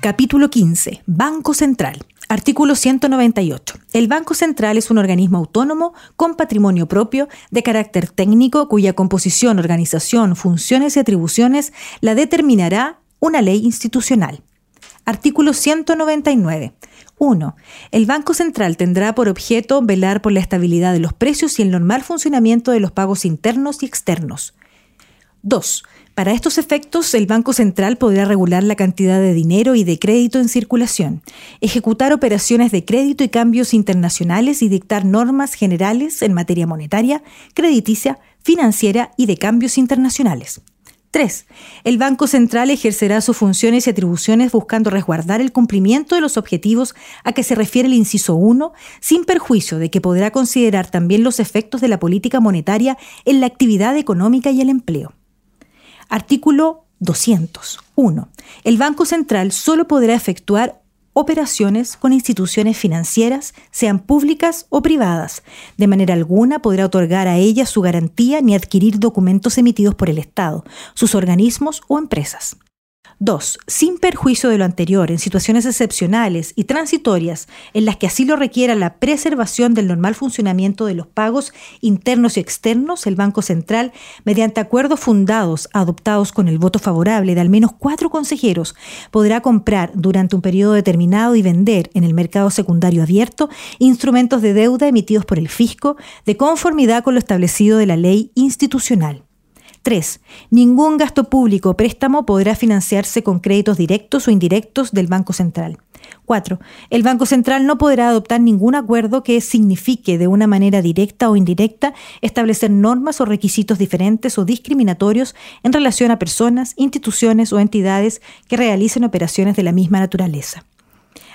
Capítulo 15. Banco Central. Artículo 198. El Banco Central es un organismo autónomo con patrimonio propio de carácter técnico cuya composición, organización, funciones y atribuciones la determinará una ley institucional. Artículo 199. 1. El Banco Central tendrá por objeto velar por la estabilidad de los precios y el normal funcionamiento de los pagos internos y externos. 2. Para estos efectos, el Banco Central podrá regular la cantidad de dinero y de crédito en circulación, ejecutar operaciones de crédito y cambios internacionales y dictar normas generales en materia monetaria, crediticia, financiera y de cambios internacionales. 3. El Banco Central ejercerá sus funciones y atribuciones buscando resguardar el cumplimiento de los objetivos a que se refiere el inciso 1, sin perjuicio de que podrá considerar también los efectos de la política monetaria en la actividad económica y el empleo. Artículo 201. El Banco Central solo podrá efectuar operaciones con instituciones financieras, sean públicas o privadas. De manera alguna podrá otorgar a ellas su garantía ni adquirir documentos emitidos por el Estado, sus organismos o empresas. 2. Sin perjuicio de lo anterior, en situaciones excepcionales y transitorias en las que así lo requiera la preservación del normal funcionamiento de los pagos internos y externos, el Banco Central, mediante acuerdos fundados adoptados con el voto favorable de al menos cuatro consejeros, podrá comprar durante un periodo determinado y vender en el mercado secundario abierto instrumentos de deuda emitidos por el fisco de conformidad con lo establecido de la ley institucional. 3. Ningún gasto público o préstamo podrá financiarse con créditos directos o indirectos del Banco Central. 4. El Banco Central no podrá adoptar ningún acuerdo que signifique de una manera directa o indirecta establecer normas o requisitos diferentes o discriminatorios en relación a personas, instituciones o entidades que realicen operaciones de la misma naturaleza.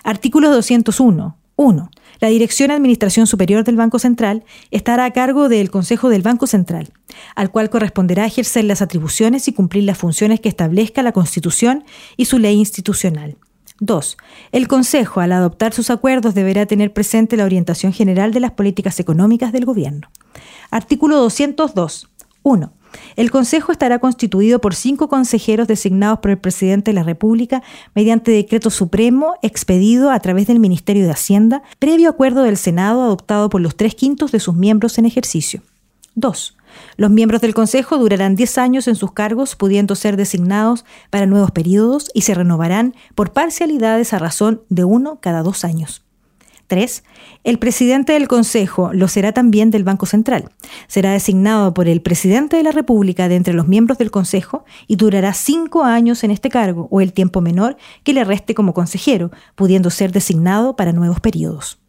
Artículo 201. 1. La Dirección Administración Superior del Banco Central estará a cargo del Consejo del Banco Central, al cual corresponderá ejercer las atribuciones y cumplir las funciones que establezca la Constitución y su ley institucional. 2. El Consejo, al adoptar sus acuerdos, deberá tener presente la orientación general de las políticas económicas del Gobierno. Artículo 202. 1. El Consejo estará constituido por cinco consejeros designados por el presidente de la República mediante decreto supremo expedido a través del Ministerio de Hacienda, previo acuerdo del Senado adoptado por los tres quintos de sus miembros en ejercicio. 2. Los miembros del Consejo durarán 10 años en sus cargos, pudiendo ser designados para nuevos periodos y se renovarán por parcialidades a razón de uno cada dos años. 3. El presidente del Consejo lo será también del Banco Central. Será designado por el presidente de la República de entre los miembros del Consejo y durará cinco años en este cargo o el tiempo menor que le reste como consejero, pudiendo ser designado para nuevos periodos.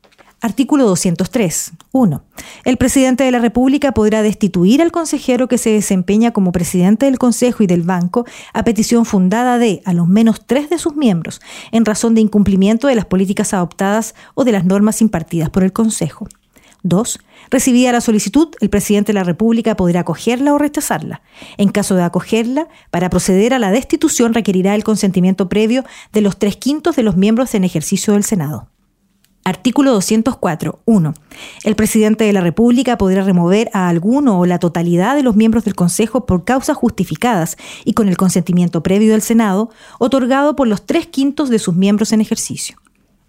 Artículo 203. 1. El presidente de la República podrá destituir al consejero que se desempeña como presidente del Consejo y del Banco a petición fundada de, a lo menos tres de sus miembros, en razón de incumplimiento de las políticas adoptadas o de las normas impartidas por el Consejo. 2. Recibida la solicitud, el presidente de la República podrá acogerla o rechazarla. En caso de acogerla, para proceder a la destitución requerirá el consentimiento previo de los tres quintos de los miembros en ejercicio del Senado. Artículo 204. 1. El presidente de la República podrá remover a alguno o la totalidad de los miembros del Consejo por causas justificadas y con el consentimiento previo del Senado, otorgado por los tres quintos de sus miembros en ejercicio.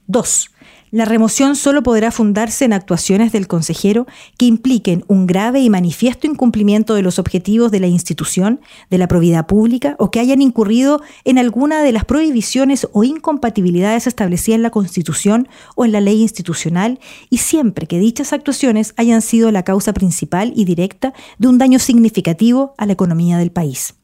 2. La remoción solo podrá fundarse en actuaciones del consejero que impliquen un grave y manifiesto incumplimiento de los objetivos de la institución, de la probidad pública o que hayan incurrido en alguna de las prohibiciones o incompatibilidades establecidas en la Constitución o en la ley institucional y siempre que dichas actuaciones hayan sido la causa principal y directa de un daño significativo a la economía del país.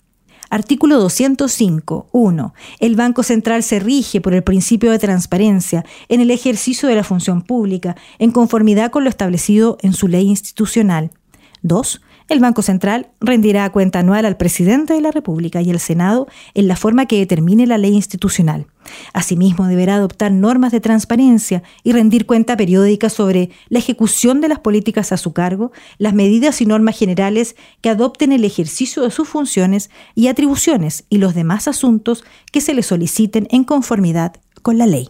Artículo 205. 1. El Banco Central se rige por el principio de transparencia en el ejercicio de la función pública, en conformidad con lo establecido en su ley institucional. 2. El Banco Central rendirá cuenta anual al presidente de la República y al Senado en la forma que determine la ley institucional. Asimismo, deberá adoptar normas de transparencia y rendir cuenta periódica sobre la ejecución de las políticas a su cargo, las medidas y normas generales que adopten el ejercicio de sus funciones y atribuciones y los demás asuntos que se le soliciten en conformidad con la ley.